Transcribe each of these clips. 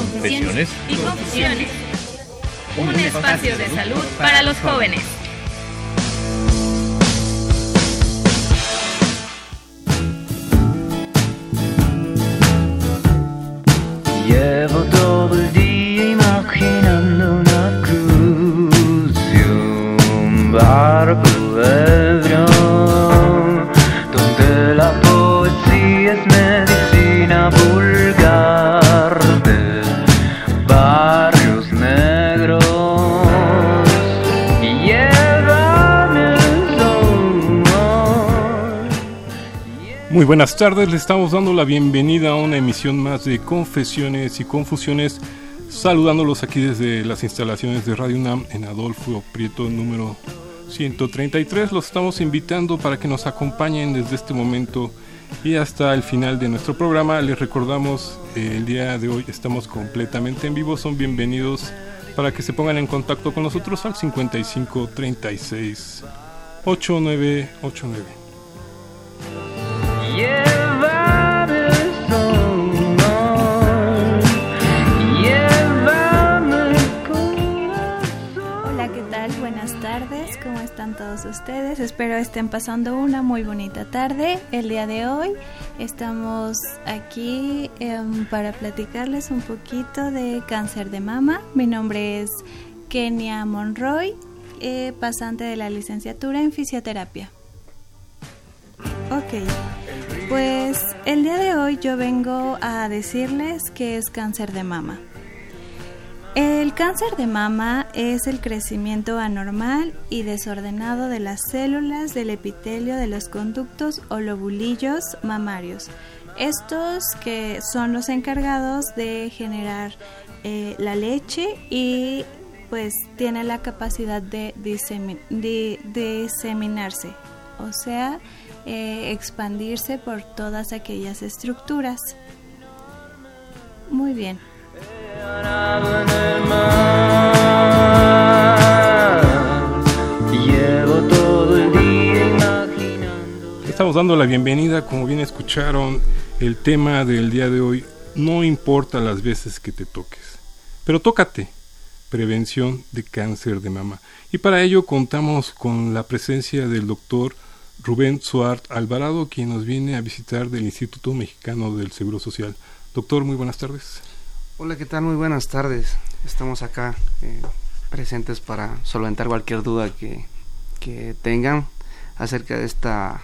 Confesiones y Confusiones, un espacio de salud para los jóvenes. Llevo todo el día imaginando una cruz y un barco ebrio Muy buenas tardes, le estamos dando la bienvenida a una emisión más de Confesiones y Confusiones, saludándolos aquí desde las instalaciones de Radio UNAM en Adolfo Prieto número 133. Los estamos invitando para que nos acompañen desde este momento y hasta el final de nuestro programa. Les recordamos, eh, el día de hoy estamos completamente en vivo, son bienvenidos para que se pongan en contacto con nosotros al 55 36 8989. Ustedes? Espero estén pasando una muy bonita tarde. El día de hoy estamos aquí em, para platicarles un poquito de cáncer de mama. Mi nombre es Kenia Monroy, eh, pasante de la licenciatura en fisioterapia. Ok, pues el día de hoy yo vengo a decirles que es cáncer de mama. El cáncer de mama es el crecimiento anormal y desordenado de las células del epitelio de los conductos o lobulillos mamarios. Estos que son los encargados de generar eh, la leche y pues tiene la capacidad de, de diseminarse, o sea, eh, expandirse por todas aquellas estructuras. Muy bien. Estamos dando la bienvenida, como bien escucharon, el tema del día de hoy, no importa las veces que te toques, pero tócate, prevención de cáncer de mama. Y para ello contamos con la presencia del doctor Rubén Suart Alvarado, quien nos viene a visitar del Instituto Mexicano del Seguro Social. Doctor, muy buenas tardes. Hola, ¿qué tal? Muy buenas tardes. Estamos acá eh, presentes para solventar cualquier duda que, que tengan acerca de esta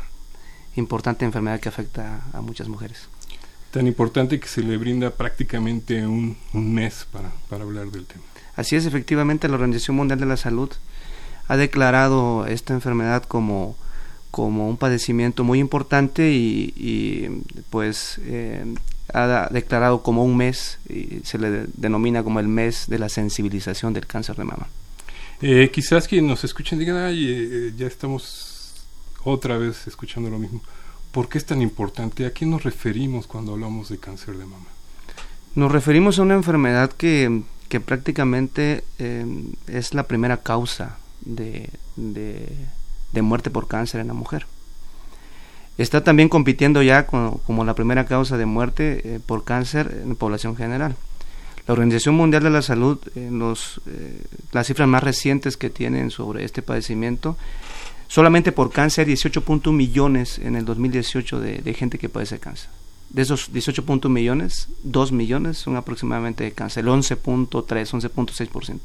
importante enfermedad que afecta a muchas mujeres. Tan importante que se le brinda prácticamente un, un mes para, para hablar del tema. Así es, efectivamente, la Organización Mundial de la Salud ha declarado esta enfermedad como, como un padecimiento muy importante y, y, pues eh, ha declarado como un mes y se le de- denomina como el mes de la sensibilización del cáncer de mama. Eh, quizás quienes nos escuchen digan, ay, eh, ya estamos otra vez escuchando lo mismo. ¿Por qué es tan importante? ¿A qué nos referimos cuando hablamos de cáncer de mama? Nos referimos a una enfermedad que, que prácticamente eh, es la primera causa de, de, de muerte por cáncer en la mujer. Está también compitiendo ya como la primera causa de muerte eh, por cáncer en la población general. La Organización Mundial de la Salud, en los, eh, las cifras más recientes que tienen sobre este padecimiento, solamente por cáncer 18.1 millones en el 2018 de, de gente que padece cáncer. De esos 18.1 millones, 2 millones son aproximadamente de cáncer, el 11.3, 11.6%.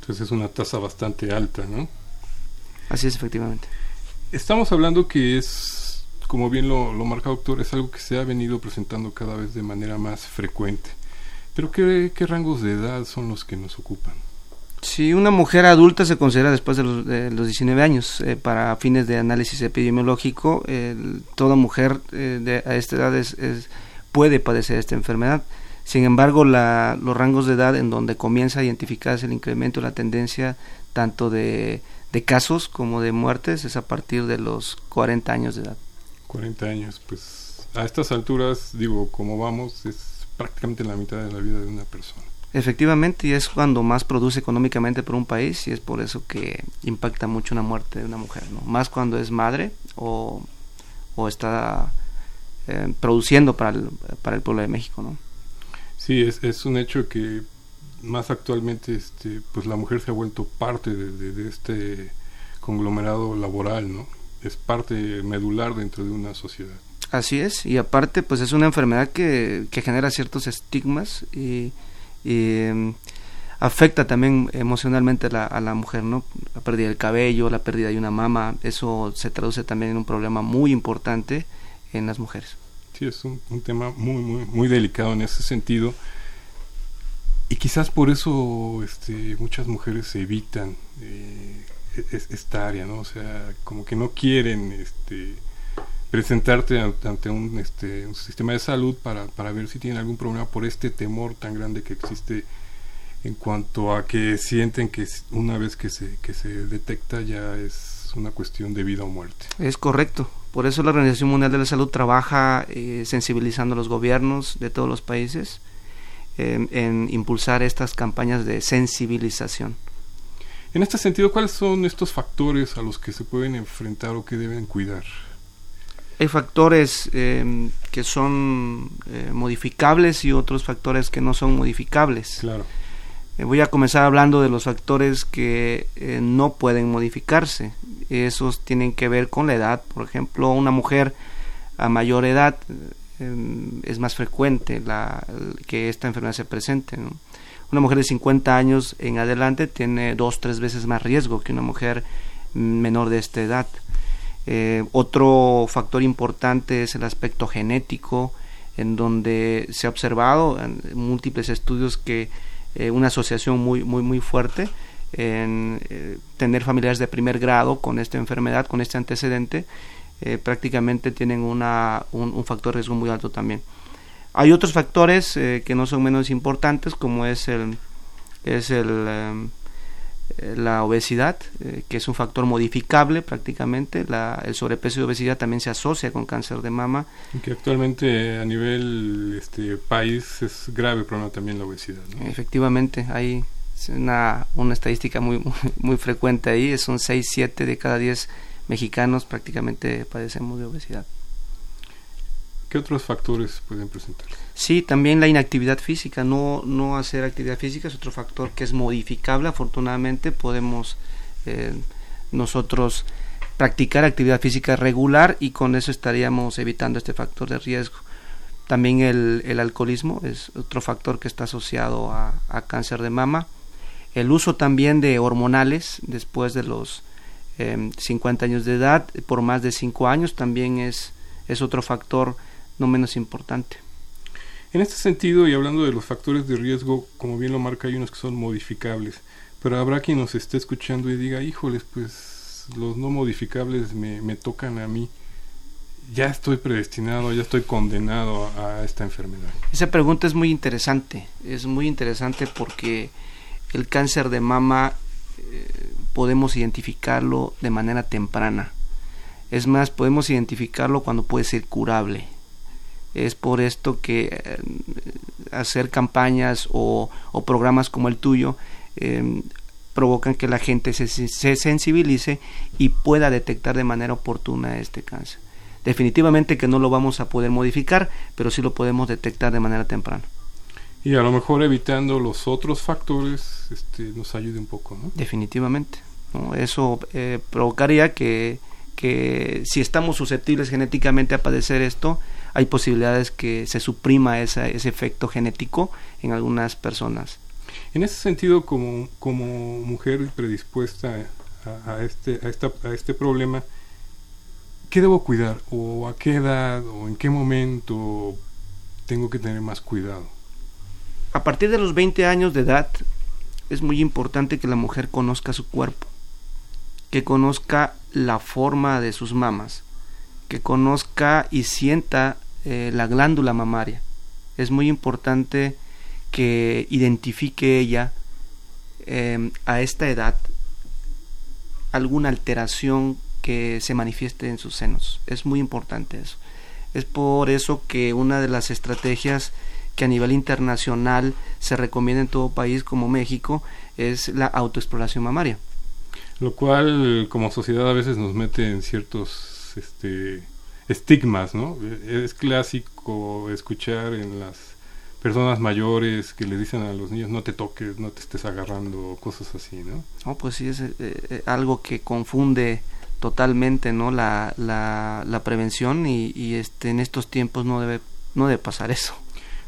Entonces es una tasa bastante alta, ¿no? Así es, efectivamente. Estamos hablando que es, como bien lo, lo marca doctor, es algo que se ha venido presentando cada vez de manera más frecuente. Pero ¿qué, qué rangos de edad son los que nos ocupan? Si una mujer adulta se considera después de los, de los 19 años, eh, para fines de análisis epidemiológico, el- toda mujer eh, de, a esta edad es, es- puede padecer esta enfermedad. Sin embargo, la, los rangos de edad en donde comienza a identificarse el incremento, la tendencia tanto de, de casos como de muertes es a partir de los 40 años de edad. 40 años, pues a estas alturas, digo, como vamos, es prácticamente la mitad de la vida de una persona. Efectivamente, y es cuando más produce económicamente por un país y es por eso que impacta mucho una muerte de una mujer, ¿no? Más cuando es madre o, o está eh, produciendo para el, para el pueblo de México, ¿no? Sí, es, es un hecho que más actualmente este, pues la mujer se ha vuelto parte de, de- de este conglomerado laboral, ¿no? Es parte medular dentro de una sociedad. Así es, y aparte pues es una enfermedad que, que genera ciertos estigmas y, y, em, afecta también emocionalmente a la, a la mujer, ¿no? La pérdida del cabello, la pérdida de una mama, eso se traduce también en un problema muy importante en las mujeres. Sí, es un, un tema muy, muy, muy delicado en ese sentido. Y quizás por eso este, muchas mujeres evitan eh, es- esta área, ¿no? O sea, como que no quieren este, presentarte an- ante un, este, un sistema de salud para, para ver si tienen algún problema por este temor tan grande que existe en cuanto a que sienten que una vez que se, que se detecta ya es una cuestión de vida o muerte. Es correcto. Por eso la Organización Mundial de la Salud trabaja eh, sensibilizando a los gobiernos de todos los países en, en impulsar estas campañas de sensibilización. En este sentido, ¿cuáles son estos factores a los que se pueden enfrentar o que deben cuidar? Hay factores eh, que son eh, modificables y otros factores que no son modificables. Claro. Eh, voy a comenzar hablando de los factores que eh, no pueden modificarse. Esos tienen que ver con la edad. Por ejemplo, una mujer a mayor edad es más frecuente la, que esta enfermedad se presente. Una mujer de 50 años en adelante tiene dos, tres veces más riesgo que una mujer menor de esta edad. Eh, otro factor importante es el aspecto genético, en donde se ha observado en múltiples estudios que eh, una asociación muy, muy, muy fuerte en eh, tener familiares de primer grado con esta enfermedad, con este antecedente, eh, prácticamente tienen una, un, un factor de riesgo muy alto también. Hay otros factores eh, que no son menos importantes, como es el, es el, eh, la obesidad, eh, que es un factor modificable prácticamente. La, el sobrepeso y obesidad también se asocia con cáncer de mama. Que actualmente a nivel este país es grave problema también la obesidad. ¿no? Efectivamente, hay una, una estadística muy, muy, muy frecuente ahí, son 6, 7 de cada 10 mexicanos prácticamente padecemos de obesidad. ¿Qué otros factores pueden presentar? Sí, también la inactividad física, no, no hacer actividad física es otro factor que es modificable, afortunadamente podemos eh, nosotros practicar actividad física regular y con eso estaríamos evitando este factor de riesgo. También el, el alcoholismo es otro factor que está asociado a, a, cáncer de mama. El uso también de hormonales después de los eh, 50 años de edad, por más de 5 años, también es, es otro factor no menos importante. En este sentido, y hablando de los factores de riesgo, como bien lo marca, hay unos que son modificables, pero habrá quien nos esté escuchando y diga, híjoles, pues los no modificables me, me tocan a mí, ya estoy predestinado, ya estoy condenado a, a esta enfermedad. Esa pregunta es muy interesante, es muy interesante porque el cáncer de mama eh, podemos identificarlo de manera temprana. Es más, podemos identificarlo cuando puede ser curable. Es por esto que eh, hacer campañas o, programas como el tuyo eh, provocan que la gente se, se, sensibilice y pueda detectar de manera oportuna este cáncer. Definitivamente que no lo vamos a poder modificar, pero sí lo podemos detectar de manera temprana. Y a lo mejor evitando los otros factores este, nos ayude un poco, ¿no? Definitivamente. ¿no? Eso eh, provocaría que, que si estamos susceptibles genéticamente a padecer esto, hay posibilidades que se suprima esa, ese efecto genético en algunas personas. En ese sentido, como, como mujer predispuesta a, a, este, a, esta, a este problema, ¿qué debo cuidar? ¿O a qué edad? ¿O en qué momento tengo que tener más cuidado? A partir de los 20 años de edad, es muy importante que la mujer conozca su cuerpo, que conozca la forma de sus mamas, que conozca y sienta eh, la glándula mamaria. Es muy importante que identifique ella eh, a esta edad alguna alteración que se manifieste en sus senos. Es muy importante eso. Es por eso que una de las estrategias que a nivel internacional se recomienda en todo país como México es la autoexploración mamaria. Lo cual como sociedad a veces nos mete en ciertos este, estigmas, ¿no? Es clásico escuchar en las personas mayores que le dicen a los niños no te toques, no te estés agarrando, cosas así, ¿no? No, pues sí, es eh, eh, algo que confunde totalmente no la, la, la prevención y, y, este en estos tiempos no debe no debe pasar eso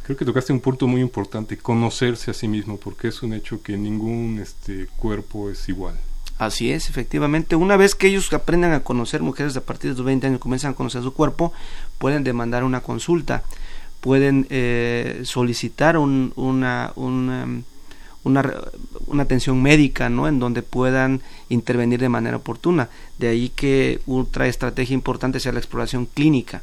creo que tocaste un punto muy importante conocerse a sí mismo porque es un hecho que ningún este cuerpo es igual Así es, efectivamente. Una vez que ellos aprendan a conocer mujeres a partir de los 20 años, comienzan a conocer su cuerpo, pueden demandar una consulta, pueden eh, solicitar un, una, una, una, una, atención médica, ¿no? En donde puedan intervenir de manera oportuna. De ahí que otra estrategia importante sea la exploración clínica.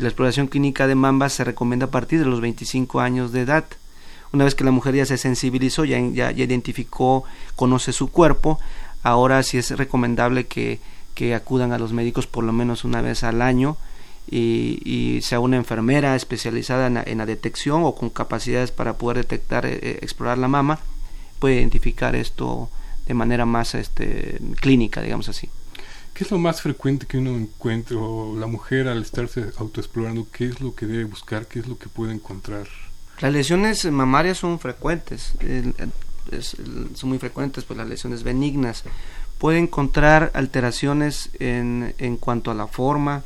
La exploración clínica de mamba se recomienda a partir de los 25 años de edad. Una vez que la mujer ya se sensibilizó, ya, ya, identificó, conoce su cuerpo, ahora sí es recomendable que, que, acudan a los médicos por lo menos una vez al año y, sea una enfermera especializada en la, en la, detección o con capacidades para poder detectar, eh, explorar la mama, puede identificar esto de manera más este, clínica, digamos así. ¿Qué es lo más frecuente que uno encuentra, o la mujer al estarse autoexplorando, qué es lo que debe buscar, qué es lo que puede encontrar? Las lesiones mamarias son frecuentes, es, son muy frecuentes, pues las lesiones benignas. Puede encontrar alteraciones en, en cuanto a la forma,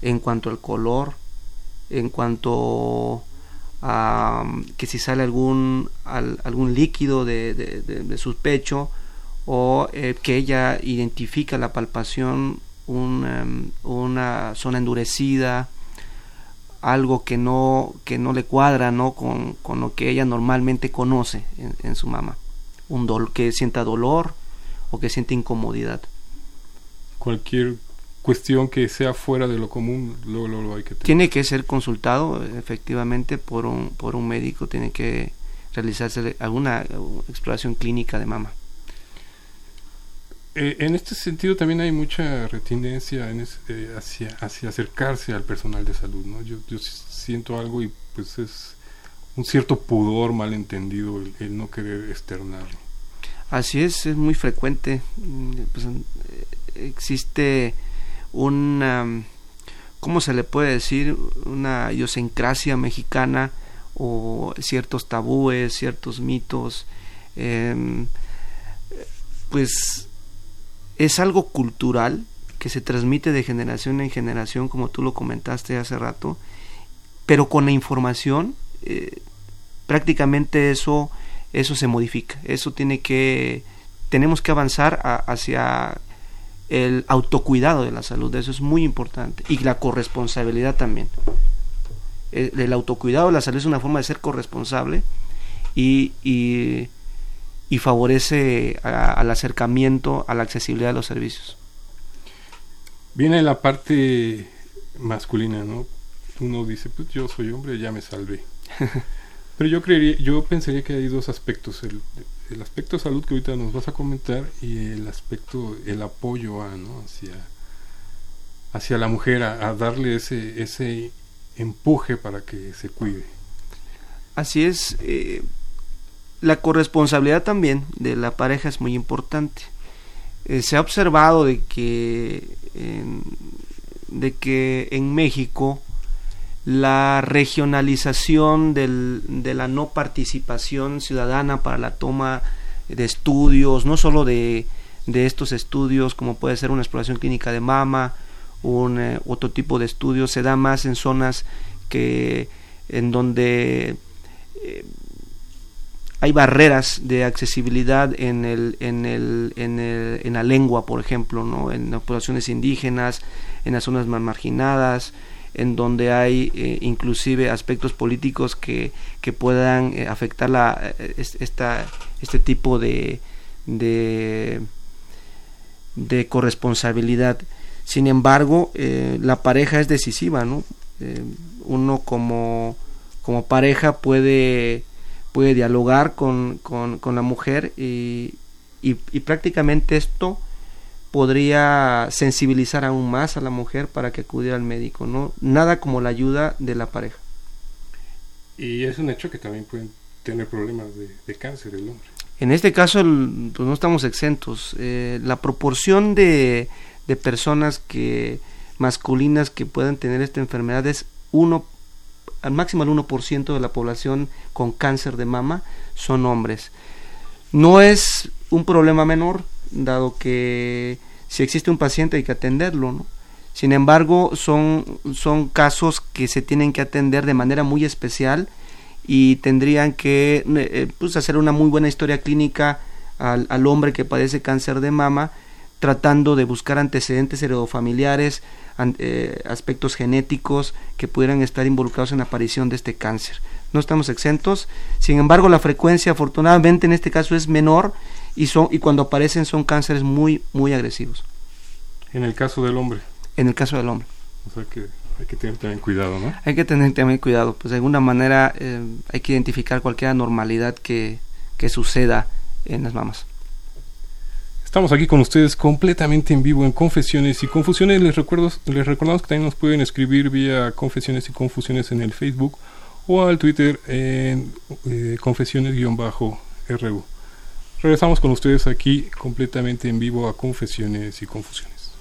en cuanto al color, en cuanto a que si sale algún, al, algún líquido de, de, de, de, su pecho o eh, que ella identifica la palpación un, um, una zona endurecida, algo que no, que no le cuadra ¿no? Con, con lo que ella normalmente conoce en, en su mamá. Un dolor, que sienta dolor o que siente incomodidad. Cualquier cuestión que sea fuera de lo común, luego, luego, luego hay que tener. Tiene que ser consultado efectivamente por un, por un médico, tiene que realizarse alguna exploración clínica de mama. Eh, en este sentido también hay mucha retinencia en ese, eh, hacia, hacia acercarse al personal de salud, ¿no? Yo, yo siento algo y pues es un cierto pudor malentendido el, el no querer externarlo. Así es, es muy frecuente. Pues, existe una, ¿cómo se le puede decir? Una idiosincrasia mexicana o ciertos tabúes, ciertos mitos. Eh, pues es algo cultural que se transmite de generación en generación, como tú lo comentaste hace rato, pero con la información eh, prácticamente eso eso se modifica, eso tiene que tenemos que avanzar hacia el autocuidado de la salud, eso es muy importante y la corresponsabilidad también. El, el autocuidado de la salud es una forma de ser corresponsable y y favorece a, al acercamiento, a la accesibilidad de los servicios. Viene la parte masculina, ¿no? Uno dice, pues yo soy hombre, ya me salvé. Pero yo creería, yo pensaría que hay dos aspectos, el, el, aspecto de salud que ahorita nos vas a comentar y el aspecto, el apoyo a, ¿no? hacia, hacia la mujer, a, a darle ese, ese empuje para que se cuide. Así es, eh, la corresponsabilidad también de la pareja es muy importante. Eh, se ha observado de que, en, de que en México la regionalización del, de la no participación ciudadana para la toma de estudios, no solo de, de estos estudios como puede ser una exploración clínica de mama, un eh, otro tipo de estudios, se da más en zonas que en donde eh, hay barreras de accesibilidad en, el, en, el, en, el, en la lengua, por ejemplo, ¿no? en las poblaciones indígenas, en las zonas más marginadas, en donde hay eh, inclusive aspectos políticos que, que puedan eh, afectar la, esta, este tipo de, de, de corresponsabilidad. Sin embargo, eh, la pareja es decisiva, ¿no? uno como como pareja puede, puede dialogar con, con- con la mujer y, y- y prácticamente esto podría sensibilizar aún más a la mujer para que acudiera al médico, ¿no? Nada como la ayuda de la pareja. Y es un hecho que también pueden tener problemas de, de cáncer el hombre. En este caso, el- pues no estamos exentos. Eh, la proporción de, de personas que masculinas que puedan tener esta enfermedad es uno, al máximo el 1% de la población con cáncer de mama son hombres. No es un problema menor, dado que si existe un paciente hay que atenderlo, ¿no? Sin embargo, son, son casos que se tienen que atender de manera muy especial y tendrían que eh, pues hacer una muy buena historia clínica al, al hombre que padece cáncer de mama, tratando de buscar antecedentes heredofamiliares, eh, aspectos genéticos que pudieran estar involucrados en la aparición de este cáncer. No estamos exentos, sin embargo la frecuencia afortunadamente en este caso es menor y, son, y cuando aparecen son cánceres muy, muy agresivos, En el caso del hombre, en el caso del hombre. o sea que hay que tener también cuidado, ¿no? Hay que tener también cuidado, pues de alguna manera eh, hay que identificar cualquier anormalidad que, que suceda en las mamas. Estamos aquí con ustedes completamente en vivo en Confesiones y Confusiones. Les, recuerdo, les recordamos que también nos pueden escribir vía Confesiones y Confusiones en el Facebook o al Twitter en eh, Confesiones-RU. Regresamos con ustedes aquí completamente en vivo a Confesiones y Confusiones.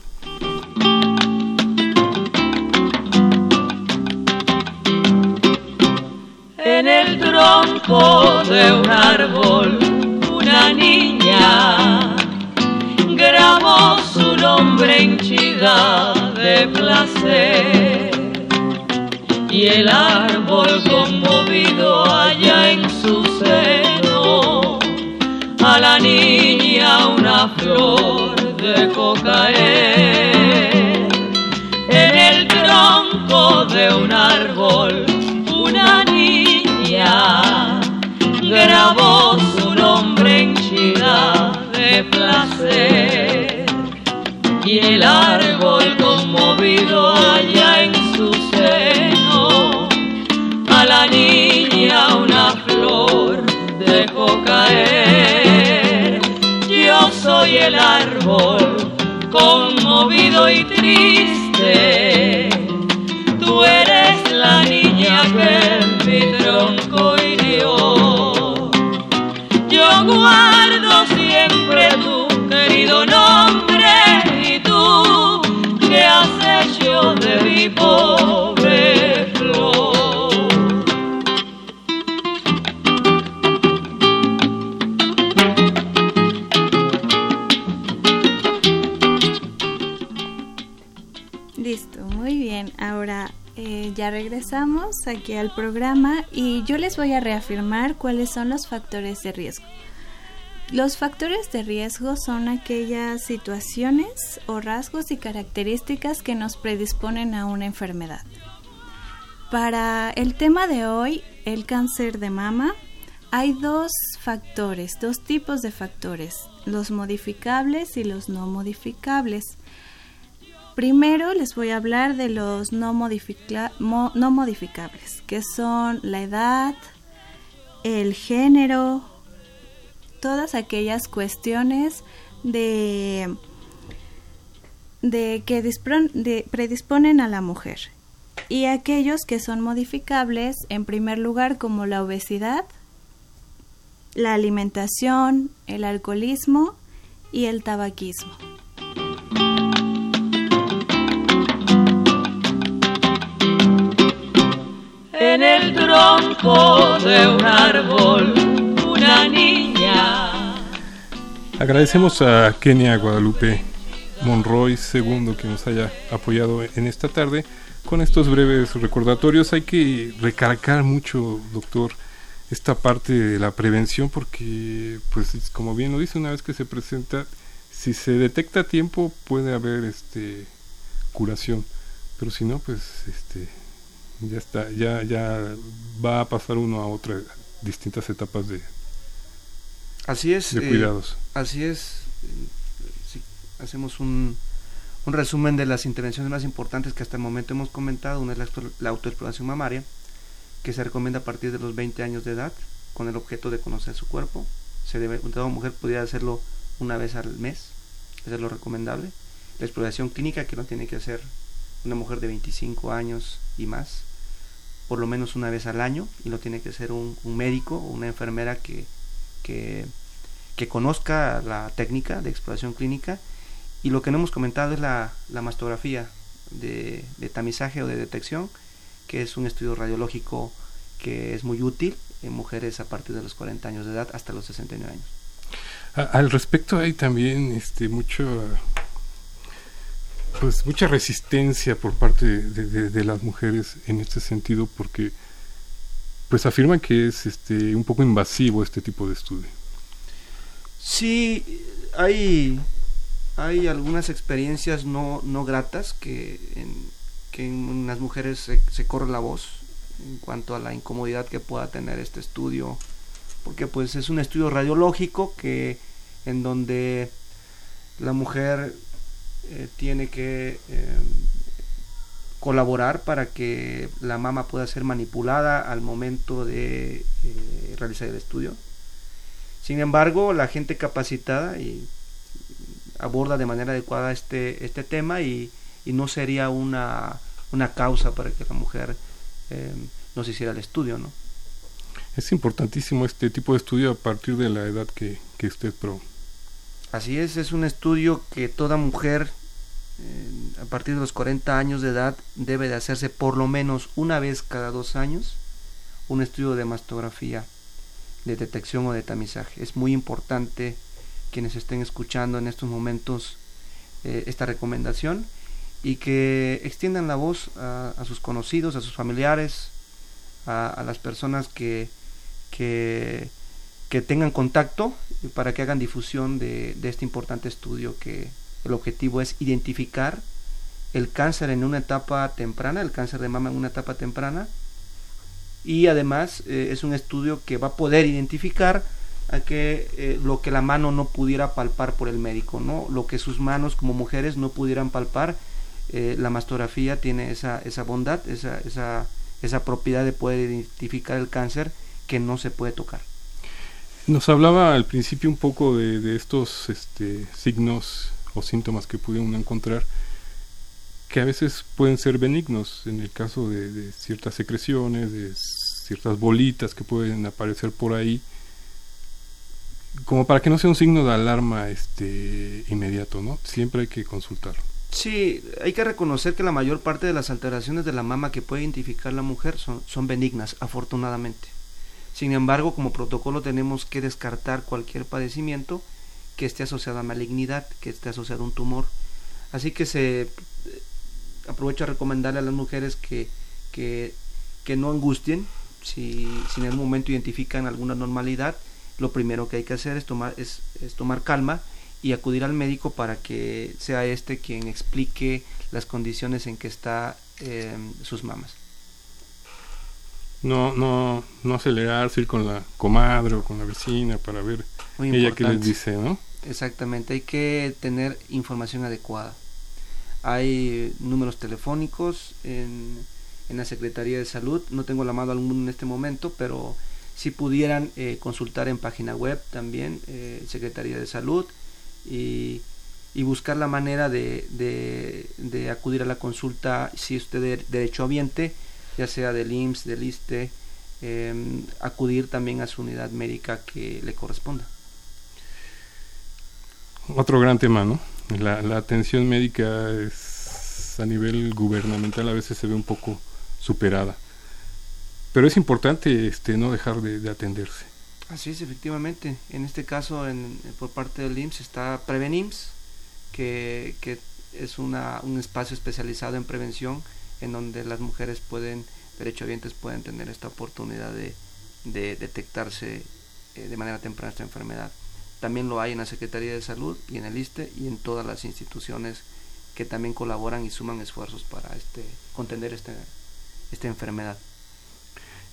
En el tronco de un árbol, una niña su nombre henchida de placer. Y el árbol conmovido allá en su seno, a la niña una flor dejó caer. En el tronco de un árbol, una niña grabó su nombre henchida de placer. Y el árbol conmovido allá en su seno, a la niña una flor dejó caer. Yo soy el árbol conmovido y triste. Tú eres la niña que mi tronco hirió. Yo guardo siempre tu querido nombre Listo, muy bien. Ahora eh, ya regresamos aquí al programa y yo les voy a reafirmar cuáles son los factores de riesgo. Los factores de riesgo son aquellas situaciones o rasgos y características que nos predisponen a una enfermedad. Para el tema de hoy, el cáncer de mama, hay dos factores, dos tipos de factores, los modificables y los no modificables. Primero les voy a hablar de los no, no modificables, que son la edad, el género, todas aquellas cuestiones de, de que predisponen a la mujer. Y aquellos que son modificables, en primer lugar, como la obesidad, la alimentación, el alcoholismo y el tabaquismo. En el tronco de un árbol, una niña. Agradecemos a Kenia Guadalupe Monroy II que nos haya apoyado en esta tarde con estos breves recordatorios. Hay que recalcar mucho, doctor, esta parte de la prevención porque, pues, es como bien lo dice, una vez que se presenta, si se detecta a tiempo puede haber este curación, pero si no, pues, este ya está, ya ya va a pasar uno a otras distintas etapas de, Así es. de eh. Así es. eh, sí, hacemos un, un resumen de las intervenciones más importantes que hasta el momento hemos comentado. Una es la, explor- la autoexploración mamaria, que se recomienda a partir de los 20 años de edad, con el objeto de conocer su cuerpo. Se debe, toda mujer pudiera hacerlo una vez al mes, eso es lo recomendable. La exploración clínica que no tiene que hacer una mujer de 25 años y más, por lo menos una vez al año, y lo tiene que hacer un, un médico o una enfermera que, que, que conozca la técnica de exploración clínica. Y lo que no hemos comentado es la, la mastografía de, de tamizaje o de detección, que es un estudio radiológico que es muy útil en mujeres a partir de los 40 años de edad hasta los 69 años. Al respecto hay también este mucho pues mucha resistencia por parte de, de- de las mujeres en este sentido porque pues afirman que es este un poco invasivo este tipo de estudio. Sí, hay, hay algunas experiencias no, no gratas que en, que en las mujeres se, se corre la voz en cuanto a la incomodidad que pueda tener este estudio, porque pues es un estudio radiológico que en donde la mujer eh, tiene que eh, colaborar para que la mama pueda ser manipulada al momento de eh, realizar el estudio. Sin embargo, la gente capacitada y aborda de manera adecuada este, este tema y, y no sería una, una causa para que la mujer eh, no se hiciera el estudio, ¿no? Es importantísimo este tipo de estudio a partir de la edad que, que usted pro. Así es, es un estudio que toda mujer eh, a partir de los 40 años de edad debe de hacerse por lo menos una vez cada dos años un estudio de mastografía de detección o de tamizaje. Es muy importante quienes estén escuchando en estos momentos eh, esta recomendación y que extiendan la voz a, sus conocidos, a sus familiares, a, las personas que, que, tengan contacto para que hagan difusión de este importante estudio que el objetivo es identificar el cáncer en una etapa temprana, el cáncer de mama en una etapa temprana, y además eh, es un estudio que va a poder identificar a que eh, lo que la mano no pudiera palpar por el médico, ¿no? Lo que sus manos como mujeres no pudieran palpar, eh, la mastografía tiene esa, esa bondad, esa, esa, esa propiedad de poder identificar el cáncer que no se puede tocar. Nos hablaba al principio un poco de, de estos este, signos o síntomas que puede uno encontrar que a veces pueden ser benignos en el caso de, ciertas secreciones, de ciertas bolitas que pueden aparecer por ahí, como para que no sea un signo de alarma este inmediato, ¿no? Siempre hay que consultarlo. Sí, hay que reconocer que la mayor parte de las alteraciones de la mama que puede identificar la mujer son, son benignas, afortunadamente. Sin embargo, como protocolo tenemos que descartar cualquier padecimiento que esté asociado a malignidad, que esté asociado a un tumor. Así que se aprovecho a recomendarle a las mujeres que, que, que no angustien si, si en algún momento identifican alguna normalidad. Lo primero que hay que hacer es tomar, es, es tomar calma y acudir al médico para que sea este quien explique las condiciones en que está eh, sus mamas. No, no, no acelerarse, ir con la comadre o con la vecina para ver Muy ella qué les importante. dice, ¿no? Exactamente, hay que tener información adecuada. Hay números telefónicos en, en la Secretaría de Salud, no tengo la mano alguno en este momento, pero si pudieran eh, consultar en página web también, eh, Secretaría de Salud, y, y buscar la manera de, de, acudir a la consulta si usted es derechohabiente, ya sea del IMSS, del ISTE, eh, acudir también a su unidad médica que le corresponda. Otro gran tema, ¿no? La, la atención médica es a nivel gubernamental a veces se ve un poco superada. Pero es importante este no dejar de, de atenderse. Así es, efectivamente. En este caso, en, por parte del IMSS está Prevenims, que, que es una, un espacio especializado en prevención en donde las mujeres pueden, derechohabientes pueden tener esta oportunidad de, de detectarse eh, de manera temprana esta enfermedad. También lo hay en la Secretaría de Salud y en el ISTE y en todas las instituciones que también colaboran y suman esfuerzos para este, contener este, esta enfermedad.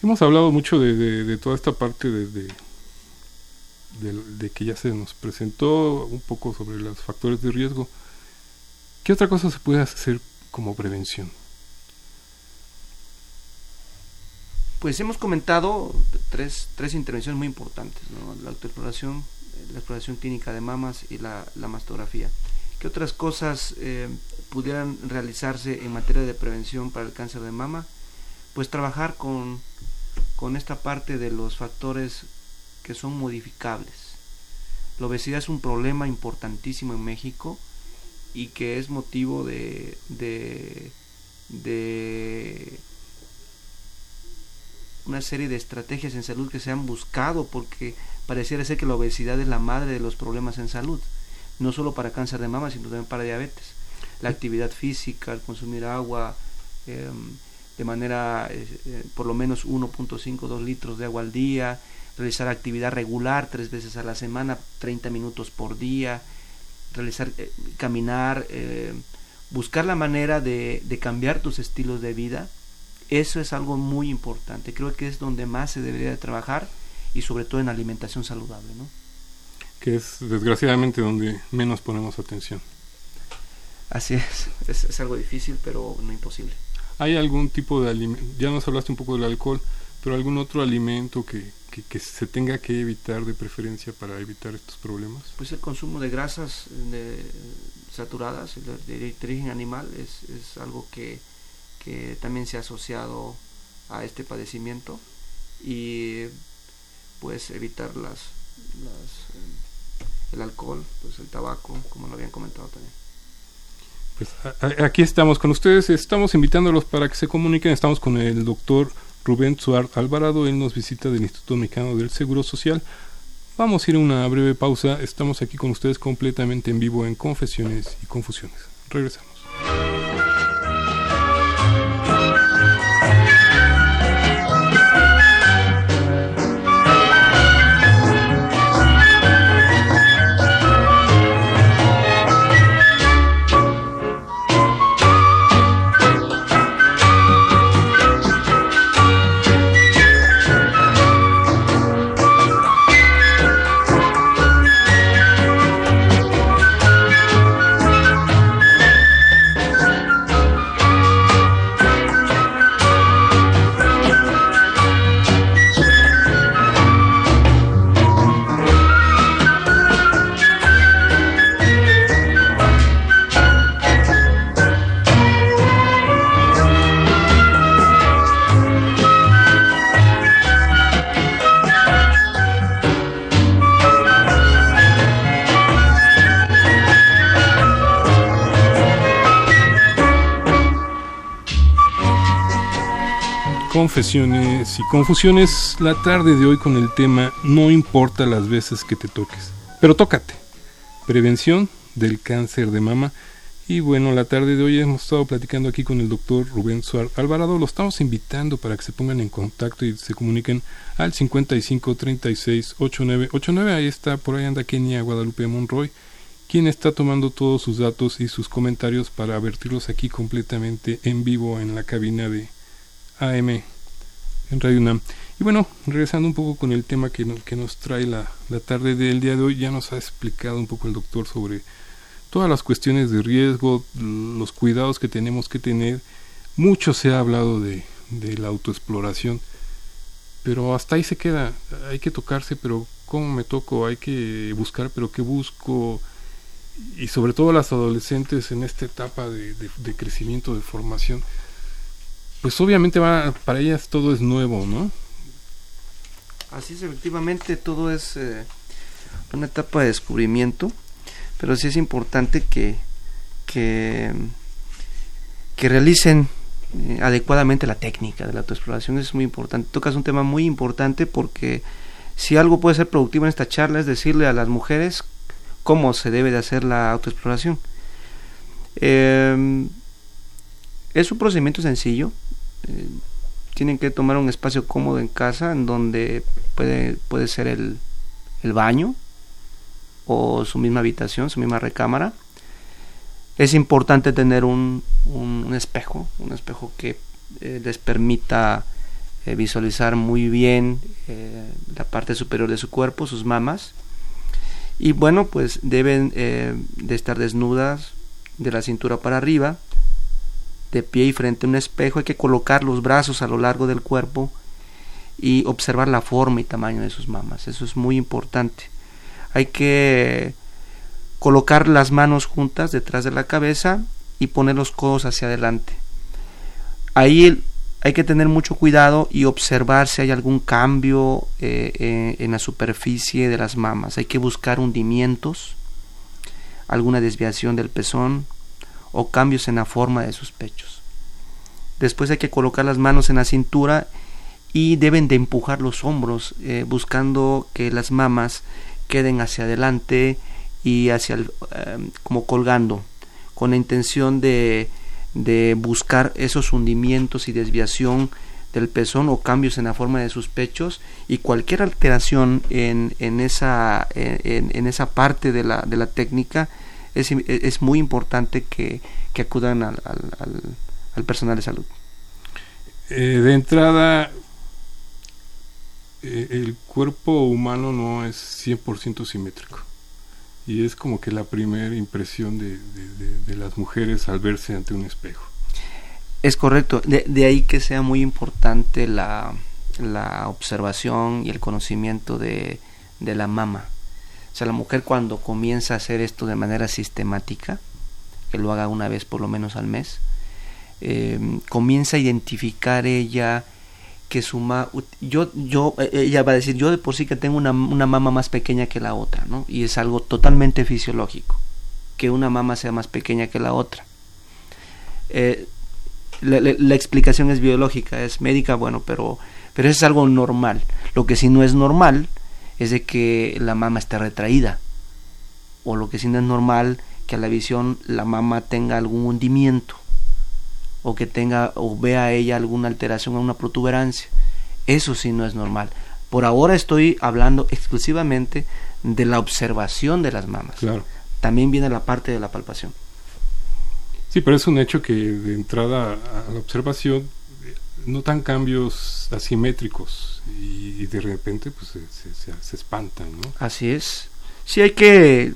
Hemos hablado mucho de, de, de toda esta parte de, de, de- que ya se nos presentó un poco sobre los factores de riesgo. ¿Qué otra cosa se puede hacer como prevención? Pues hemos comentado tres, tres intervenciones muy importantes, ¿no? la autoexploración, la exploración clínica de mamas y la, la mastografía. ¿Qué otras cosas eh, pudieran realizarse en materia de prevención para el cáncer de mama? Pues trabajar con, con esta parte de los factores que son modificables. La obesidad es un problema importantísimo en México y que es motivo de, de, de una serie de estrategias en salud que se han buscado porque pareciera ser que la obesidad es la madre de los problemas en salud, no solo para cáncer de mama, sino también para diabetes. La actividad física, el consumir agua eh, de manera eh, por lo menos 1.5, 2 litros de agua al día, realizar actividad regular tres veces a la semana, 30 minutos por día, realizar, eh, caminar, eh, buscar la manera de, de cambiar tus estilos de vida, eso es algo muy importante. Creo que es donde más se debería de trabajar y sobre todo en alimentación saludable, ¿no? Que es desgraciadamente donde menos ponemos atención. Así es, es, es algo difícil, pero no imposible. ¿Hay algún tipo de alimento? Ya nos hablaste un poco del alcohol, pero algún otro alimento que, que, que se tenga que evitar de preferencia para evitar estos problemas? Pues el consumo de grasas de- saturadas, de, de origen animal, es, es algo que, que también se ha asociado a este padecimiento y pues evitar las, las, eh, el alcohol, pues el tabaco, como lo habían comentado también. Pues aquí estamos con ustedes, estamos invitándolos para que se comuniquen, estamos con el doctor Rubén Suárez Alvarado, él nos visita del Instituto Mexicano del Seguro Social. Vamos a ir a una breve pausa, estamos aquí con ustedes completamente en vivo en Confesiones y Confusiones. Regresamos. Confesiones y confusiones, la tarde de hoy con el tema No importa las veces que te toques, pero tócate. Prevención del cáncer de mama. Y bueno, la tarde de hoy hemos estado platicando aquí con el doctor Rubén Suárez Alvarado. Lo estamos invitando para que se pongan en contacto y se comuniquen al 55 36 89 89. Ahí está, por ahí anda Kenia Guadalupe Monroy, quien está tomando todos sus datos y sus comentarios para vertirlos aquí completamente en vivo en la cabina de AM en Radio UNAM. Y bueno, regresando un poco con el tema que, no- que nos trae la, la tarde del día de hoy, ya nos ha explicado un poco el doctor sobre todas las cuestiones de riesgo, los cuidados que tenemos que tener. Mucho se ha hablado de, de la autoexploración, pero hasta ahí se queda. Hay que tocarse, pero ¿cómo me toco? Hay que buscar, pero ¿qué busco? Y sobre todo las adolescentes en esta etapa de- de crecimiento, de formación, pues obviamente va, para ellas todo es nuevo, ¿no? Así es, efectivamente, todo es eh, una etapa de descubrimiento, pero sí es importante que, que, que realicen eh, adecuadamente la técnica de la autoexploración, es muy importante. Tocas un tema muy importante porque si algo puede ser productivo en esta charla es decirle a las mujeres cómo se debe de hacer la autoexploración. Eh, es un procedimiento sencillo. Eh, tienen que tomar un espacio cómodo en casa en donde puede, puede ser el, el baño o su misma habitación, su misma recámara. Es importante tener un, un, espejo, un espejo que eh, les permita eh, visualizar muy bien la parte superior de su cuerpo, sus mamas. Y bueno, pues deben de estar desnudas de la cintura para arriba, de pie y frente a un espejo. Hay que colocar los brazos a lo largo del cuerpo y observar la forma y tamaño de sus mamas. Eso es muy importante. Hay que colocar las manos juntas detrás de la cabeza y poner los codos hacia adelante. Ahí hay que tener mucho cuidado y observar si hay algún cambio eh, eh, en la superficie de las mamas. Hay que buscar hundimientos, alguna desviación del pezón o cambios en la forma de sus pechos. Después hay que colocar las manos en la cintura y deben de empujar los hombros eh, buscando que las mamas queden hacia adelante y hacia el, eh, como colgando con la intención de, de buscar esos hundimientos y desviación del pezón o cambios en la forma de sus pechos y cualquier alteración en, en, esa, en, en esa parte de la, de la técnica es, es muy importante que, que acudan al, al, al, al personal de salud. Eh, de entrada, eh, el cuerpo humano no es 100% simétrico. Y es como que la primera impresión de, de- de- de las mujeres al verse ante un espejo. Es correcto, de, ahí que sea muy importante la, la observación y el conocimiento de la mama. Sea, la mujer cuando comienza a hacer esto de manera sistemática, que lo haga una vez por lo menos al mes, eh, comienza a identificar ella que su ma yo yo eh, ella va a decir yo de por sí que tengo una, una mama más pequeña que la otra no y es algo totalmente fisiológico que una mama sea más pequeña que la otra. Eh, la, la- la explicación es biológica es médica bueno pero pero eso es algo normal. Lo que sí no es normal es de que la mama esté retraída o lo que sí no es normal que a la visión la mama tenga algún hundimiento o que tenga o vea ella alguna alteración o una protuberancia. Eso sí no es normal. Por ahora estoy hablando exclusivamente de la observación de las mamas. Claro. También viene la parte de la palpación. Sí, pero es un hecho que de entrada a la observación notan cambios asimétricos y, y de repente pues se, se- se- se espantan, ¿no? Así es. Sí hay que eh,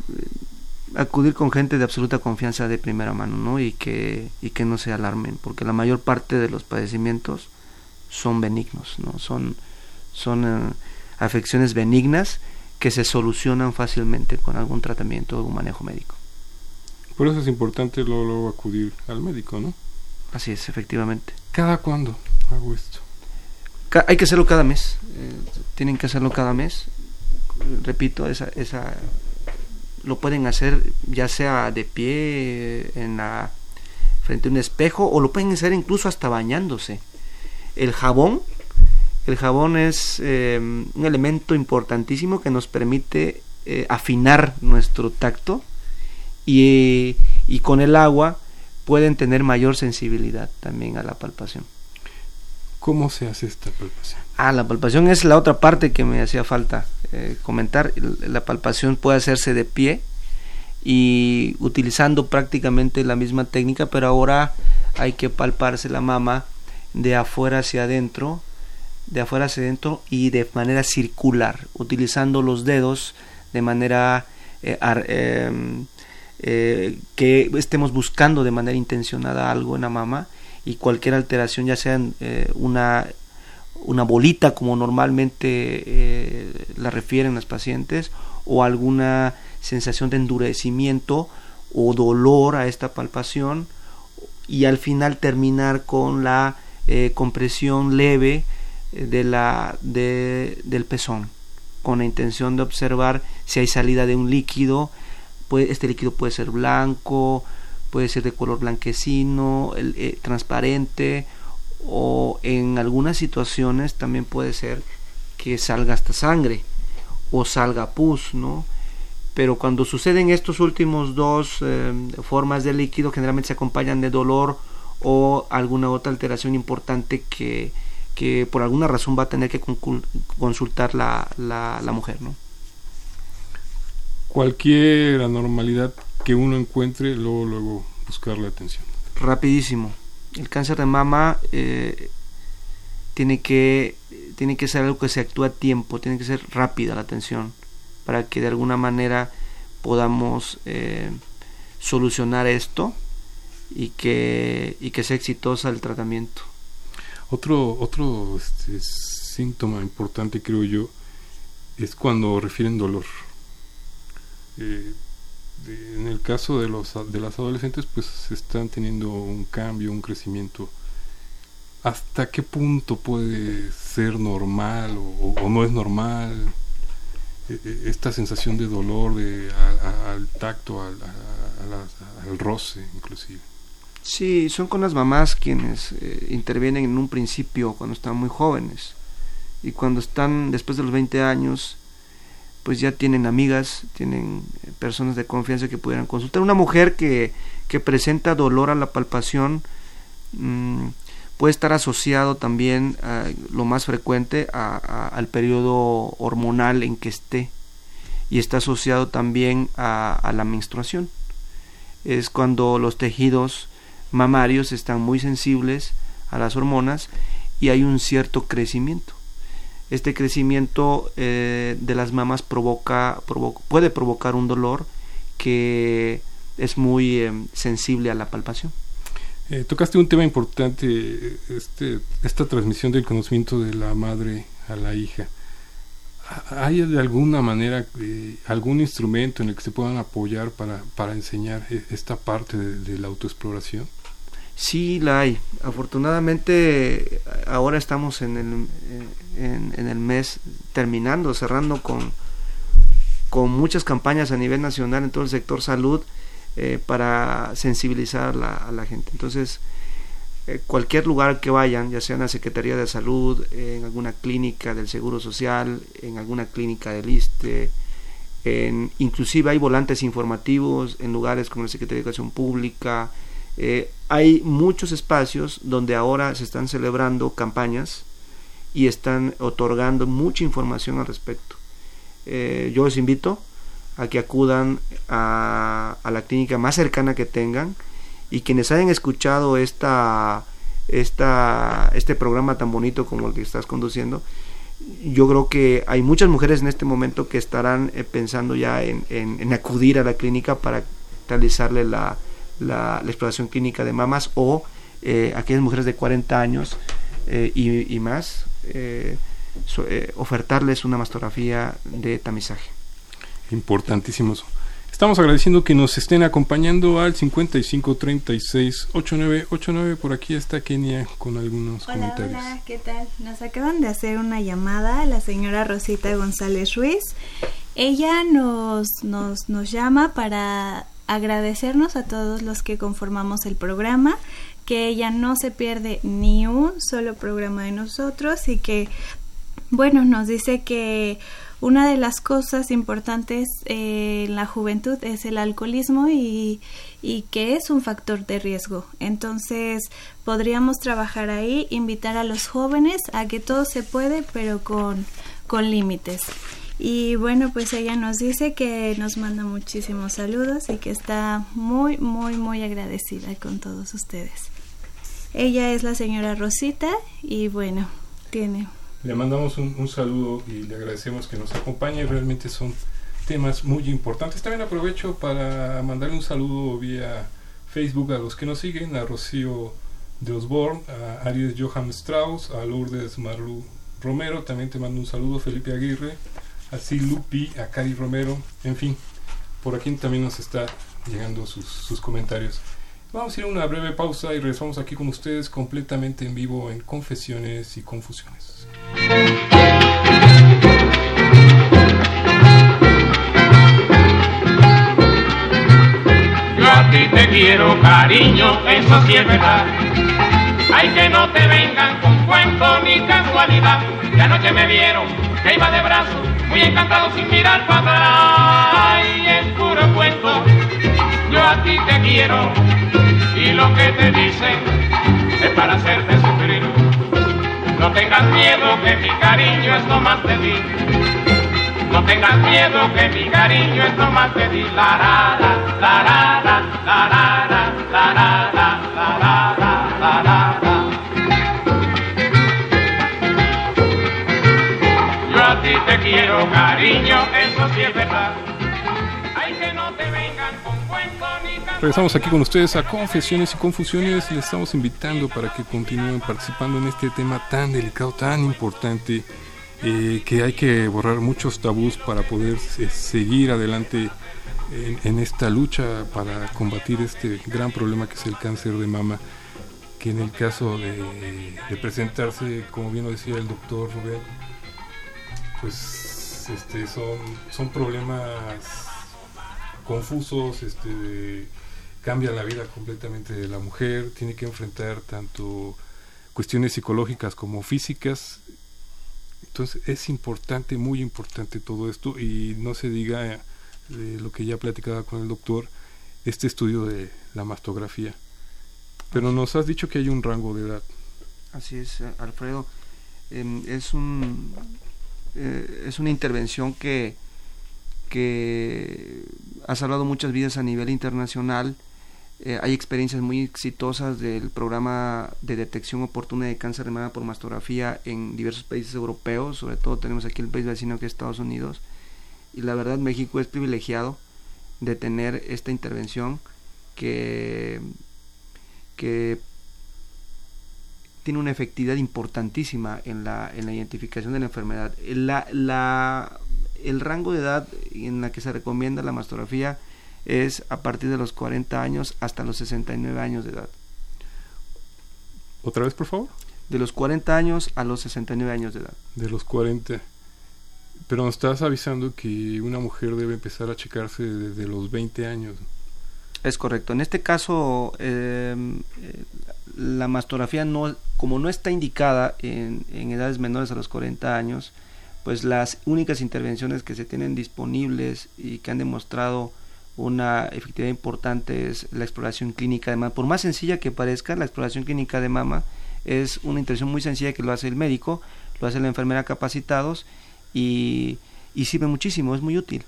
acudir con gente de absoluta confianza de primera mano, ¿no? Y que y que no se alarmen, porque la mayor parte de los padecimientos son benignos, ¿no? Son son eh, afecciones benignas que se solucionan fácilmente con algún tratamiento o un manejo médico. Por eso es importante luego, luego acudir al médico, ¿no? Así es, efectivamente. ¿Cada cuándo hay que hacerlo cada mes. eh, tienen que hacerlo cada mes. Repito, esa, esa lo pueden hacer ya sea de pie en la frente a un espejo o lo pueden hacer incluso hasta bañándose. El jabón, el jabón es eh, un elemento importantísimo que nos permite eh, afinar nuestro tacto y, y con el agua pueden tener mayor sensibilidad también a la palpación. ¿Cómo se hace esta palpación? Ah, la palpación es la otra parte que me hacía falta eh, comentar. La palpación puede hacerse de pie y utilizando prácticamente la misma técnica, pero ahora hay que palparse la mama de afuera hacia adentro, de afuera hacia adentro y de manera circular, utilizando los dedos de manera eh, em, eh, que estemos buscando de manera intencionada algo en la mama y cualquier alteración, ya sea eh, una, una bolita como normalmente eh, la refieren las pacientes o alguna sensación de endurecimiento o dolor a esta palpación y al final terminar con la eh, compresión leve de la, de, del pezón con la intención de observar si hay salida de un líquido. Puede, este líquido puede ser blanco puede ser de color blanquecino el, eh, transparente o en algunas situaciones también puede ser que salga hasta sangre o salga pus, ¿no? Pero cuando suceden estos últimos dos eh, formas de líquido, generalmente se acompañan de dolor o alguna otra alteración importante que, que por alguna razón va a tener que consultar la, la, la mujer, ¿no? Cualquier anormalidad que uno encuentre, luego, luego buscarle atención. rapidísimo. El cáncer de mama eh, tiene que tiene que ser algo que se actúa a tiempo, tiene que ser rápida la atención para que de alguna manera podamos eh, solucionar esto y que y que sea exitosa el tratamiento. Otro, otro este, síntoma importante, creo yo, es cuando refieren dolor. Eh, en el caso de, los, de las adolescentes, pues están teniendo un cambio, un crecimiento. ¿Hasta qué punto puede ser normal o, no es normal eh, eh, esta sensación de dolor de, a- al tacto, al, roce inclusive? Sí, son con las mamás quienes intervienen en un principio cuando están muy jóvenes y cuando están después de los 20 años pues ya tienen amigas, tienen eh, personas de confianza que pudieran consultar. Una mujer que, que presenta dolor a la palpación mm, puede estar asociado también, a, lo más frecuente, a- al periodo hormonal en que esté y está asociado también a la menstruación. Es cuando los tejidos mamarios están muy sensibles a las hormonas y hay un cierto crecimiento. Este crecimiento eh, de las mamas provoca, provo- puede provocar un dolor que es muy eh, sensible a la palpación. Eh, tocaste un tema importante, este, esta transmisión del conocimiento de la madre a la hija. ¿Ha- ¿Hay de alguna manera algún instrumento en el que se puedan apoyar para, para enseñar esta parte de la autoexploración? Sí, la hay. Afortunadamente ahora estamos en el, en, el mes terminando, cerrando con, con muchas campañas a nivel nacional en todo el sector salud eh, para sensibilizar la, a la gente. Entonces, eh, cualquier lugar que vayan, ya sea en la Secretaría de Salud, en alguna clínica del Seguro Social, en alguna clínica del ISTE, en, inclusive hay volantes informativos en lugares como la Secretaría de Educación Pública, eh, hay muchos espacios donde ahora se están celebrando campañas y están otorgando mucha información al respecto. Eh, yo les invito a que acudan a, la clínica más cercana que tengan y quienes hayan escuchado esta, esta, este programa tan bonito como el que estás conduciendo, yo creo que hay muchas mujeres en este momento que estarán eh, pensando ya en acudir a la clínica para realizarle la, la- la exploración clínica de mamas o eh, aquellas mujeres de 40 años eh, y, y más, eh, so- eh, ofertarles una mastografía de tamizaje. Importantísimo eso. Estamos agradeciendo que nos estén acompañando al 5536-8989. Por aquí está Kenia con algunos Hola, comentarios. hola, ¿qué tal? Nos acaban de hacer una llamada la señora Rosita González Ruiz. Ella nos, nos, nos llama para agradecernos a todos los que conformamos el programa, que ella no se pierde ni un solo programa de nosotros y que, bueno, nos dice que una de las cosas importantes eh, en la juventud es el alcoholismo y, y que es un factor de riesgo. Entonces, podríamos trabajar ahí, invitar a los jóvenes a que todo se puede, pero con, con límites. Y bueno, pues ella nos dice que nos manda muchísimos saludos y que está muy, muy, muy agradecida con todos ustedes. Ella es la señora Rosita y bueno, tiene Le mandamos un, saludo y le agradecemos que nos acompañe. Realmente son temas muy importantes. También aprovecho para mandarle un saludo vía Facebook a los que nos siguen, a Rocío de Osborne, a Aries Johan Strauss, a Lourdes Marlu Romero. También te mando un saludo, Felipe Aguirre, a Lupi, a Cari Romero. En fin, por aquí también nos está llegando sus, sus comentarios. Vamos a ir a una breve pausa y regresamos aquí con ustedes completamente en vivo en Confesiones y Confusiones. Yo a ti te quiero, cariño, eso sí es verdad. Ay, que no te vengan con cuento ni casualidad. Que anoche me vieron que iba de brazo, muy encantado sin mirar para atrás. Ay, puro cuento. Yo a ti te quiero y lo que te dicen es para hacerte sufrir. No tengas miedo que mi cariño es lo más de ti. No tengas miedo que mi cariño es lo más de ti. La la la la la la la la la la la la cariño, eso sí es verdad. Ay, que no te vengan con ni. Regresamos aquí con ustedes a Confesiones y Confusiones. Les estamos invitando para que continúen participando en este tema tan delicado, tan importante, eh, que hay que borrar muchos tabús para poder eh, seguir adelante en, esta lucha para combatir este gran problema que es el cáncer de mama, que en el caso de, de presentarse, como bien lo decía el doctor Rubén, pues este, son, son problemas confusos, este, de- cambia la vida completamente de la mujer, tiene que enfrentar tanto cuestiones psicológicas como físicas. Entonces es importante, muy importante todo esto y no se diga de lo que ya platicaba con el doctor, este estudio de la mastografía. Pero nos has dicho que hay un rango de edad. Así es, eh, Alfredo. Em, es un eh, es una intervención que que ha salvado muchas vidas a nivel internacional. Eh, hay experiencias muy exitosas del programa de detección oportuna de cáncer de mama por mastografía en diversos países europeos, sobre todo tenemos aquí el país vecino que es Estados Unidos. Y la verdad México es privilegiado de tener esta intervención que, que tiene una efectividad importantísima en la, en la identificación de la enfermedad. La, la, el rango de edad en la que se recomienda la mastografía es a partir de los 40 años hasta los 69 años de edad. ¿Otra vez, por favor? De los 40 años a los 69 años de edad. De los 40. Pero nos estás avisando que una mujer debe empezar a checarse desde los 20 años. Es correcto. En este caso, eh, eh, la mastografía, no, como no está indicada en, edades menores a los 40 años, pues las únicas intervenciones que se tienen disponibles y que han demostrado una efectividad importante es la exploración clínica de mama. Por más sencilla que parezca, la exploración clínica de mama es una intervención muy sencilla que lo hace el médico, lo hace la enfermera capacitados y, y sirve muchísimo, es muy útil.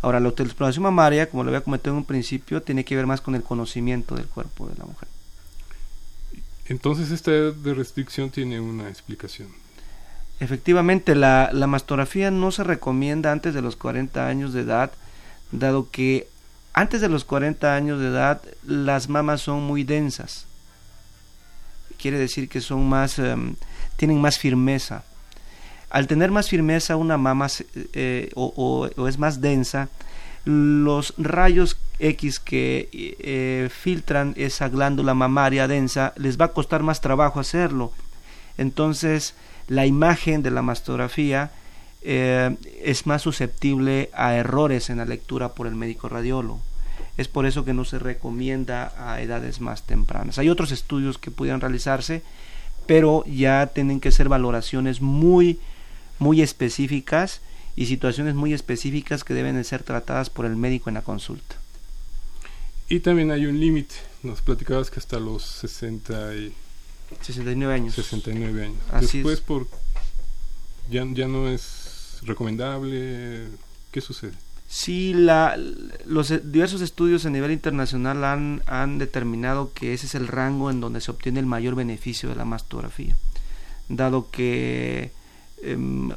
Ahora, la exploración mamaria, como lo había comentado en un principio, tiene que ver más con el conocimiento del cuerpo de la mujer. Entonces esta edad de restricción tiene una explicación. Efectivamente, la, la mastografía no se recomienda antes de los 40 años de edad, dado que antes de los 40 años de edad las mamas son muy densas. Quiere decir que son más, em, tienen más firmeza. Al tener más firmeza una mama eh, o es más densa, los rayos X que eh, filtran esa glándula mamaria densa les va a costar más trabajo hacerlo. Entonces, la imagen de la mastografía eh, es más susceptible a errores en la lectura por el médico radiólogo. Es por eso que no se recomienda a edades más tempranas. Hay otros estudios que pudieran realizarse, pero ya tienen que ser valoraciones muy, muy específicas y situaciones muy específicas que deben de ser tratadas por el médico en la consulta. Y también hay un límite. Nos platicabas que hasta los 60 y 69 años. 69 años. Así Después es. por ya, ya no es recomendable. ¿Qué sucede? Sí, la, los e- diversos estudios a nivel internacional han, han determinado que ese es el rango en donde se obtiene el mayor beneficio de la mastografía, dado que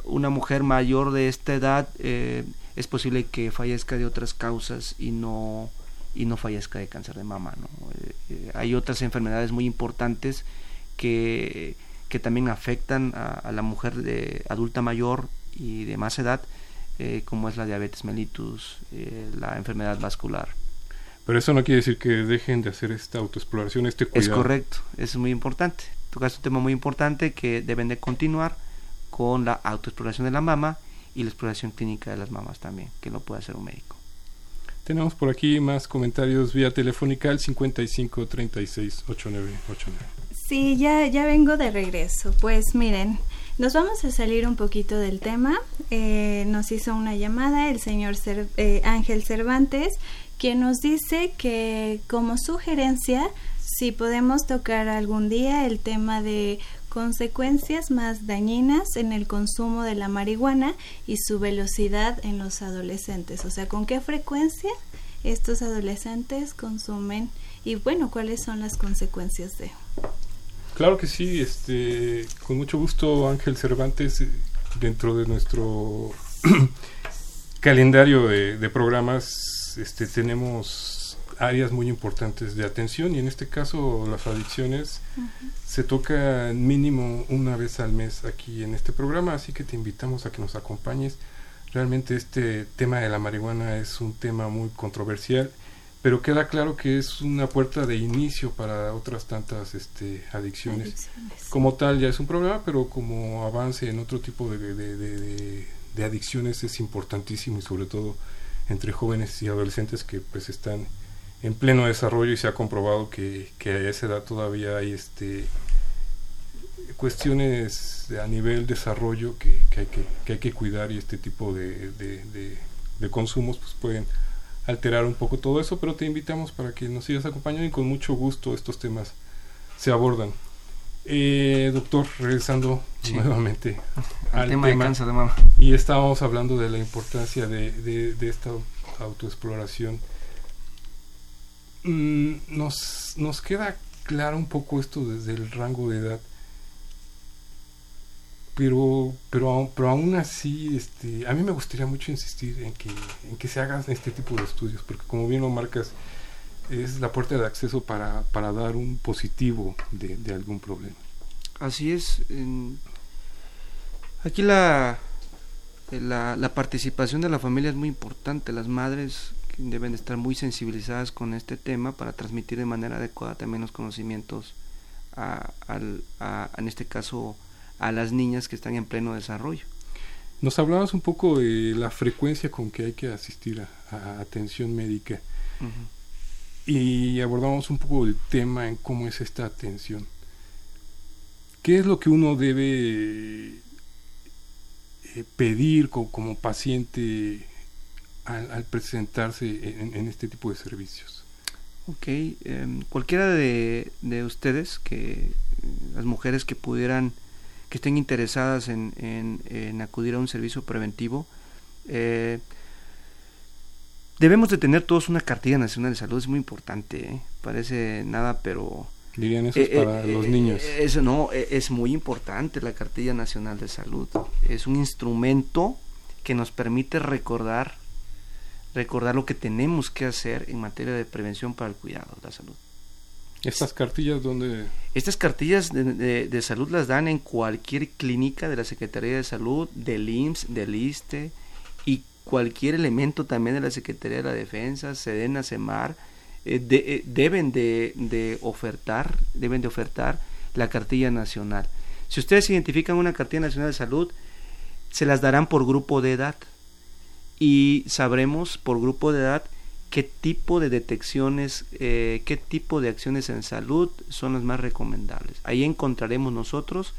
una mujer mayor de esta edad eh, es posible que fallezca de otras causas y no y no fallezca de cáncer de mama. ¿no? Eh, eh, hay otras enfermedades muy importantes que, que también afectan a, a la mujer de adulta mayor y de más edad, eh, como es la diabetes mellitus, eh, la enfermedad vascular. Pero eso no quiere decir que dejen de hacer esta autoexploración, este Es cuidado. correcto, eso es muy importante. Tocaste un tema muy importante que deben de continuar con la autoexploración de la mama y la exploración clínica de las mamas también, que lo puede hacer un médico. Tenemos por aquí más comentarios vía telefónica al 55 36 89 89. Sí, ya, ya vengo de regreso. Pues miren, nos vamos a salir un poquito del tema. Eh, nos hizo una llamada el señor Cer- eh, Ángel Cervantes, quien nos dice que como sugerencia, si podemos tocar algún día el tema de consecuencias más dañinas en el consumo de la marihuana y su velocidad en los adolescentes. O sea, con qué frecuencia estos adolescentes consumen y bueno, cuáles son las consecuencias de... Claro que sí, este, con mucho gusto Ángel Cervantes, eh, dentro de nuestro calendario de, programas, este, tenemos áreas muy importantes de atención y en este caso las adicciones se toca mínimo una vez al mes aquí en este programa, así que te invitamos a que nos acompañes. Realmente este tema de la marihuana es un tema muy controversial, pero queda claro que es una puerta de inicio para otras tantas este, adicciones. Adicciones. Como tal ya es un problema, pero como avance en otro tipo de, de- de- de- de adicciones es importantísimo y sobre todo entre jóvenes y adolescentes que pues están en pleno desarrollo y se ha comprobado que, que a esa edad todavía hay este cuestiones a nivel desarrollo que, que hay, que, que hay que cuidar y este tipo de, de- de- de consumos pues pueden alterar un poco todo eso, pero te invitamos para que nos sigas acompañando y con mucho gusto estos temas se abordan. Eh, doctor, regresando Sí. nuevamente Al al tema de cáncer de mama. y estábamos hablando de la importancia de- de esta autoexploración. Mm, nos, nos queda claro un poco esto desde el rango de edad. Pero, pero, pero aún así, este, a mí me gustaría mucho insistir en que, en que se hagan este tipo de estudios, porque como bien lo marcas, es la puerta de acceso para, para dar un positivo de, algún problema. Así es. Aquí la, la participación de la familia es muy importante. Las madres deben de estar muy sensibilizadas con este tema para transmitir de manera adecuada también los conocimientos a, al- a- en este caso a las niñas que están en pleno desarrollo. Nos hablabas un poco de la frecuencia con que hay que asistir a, atención médica y abordamos un poco el tema en cómo es esta atención. ¿Qué es lo que uno debe eh, pedir co- como paciente al, al presentarse en, en este tipo de servicios? Ok, em, cualquiera de, de ustedes, que eh, las mujeres que pudieran, que estén interesadas en, en- en acudir a un servicio preventivo, eh, debemos de tener todos una cartilla nacional de salud, es muy importante, ¿eh? parece nada, pero... Dirían eso Eh, es para eh, los niños. Eso no, eh, es muy importante la cartilla nacional de salud. Es un instrumento que nos permite recordar, recordar lo que tenemos que hacer en materia de prevención para el cuidado de la salud. Estas cartillas donde Estas cartillas de, de- de salud las dan en cualquier clínica de la Secretaría de Salud, del IMSS, del ISTE y cualquier elemento también de la Secretaría de la Defensa, SEDENA, SEMAR, eh, de- eh, deben de, de ofertar, deben de ofertar la cartilla nacional. Si ustedes identifican una cartilla nacional de salud, se las darán por grupo de edad y sabremos por grupo de edad qué tipo de detecciones, eh, qué tipo de acciones en salud son las más recomendables. Ahí encontraremos nosotros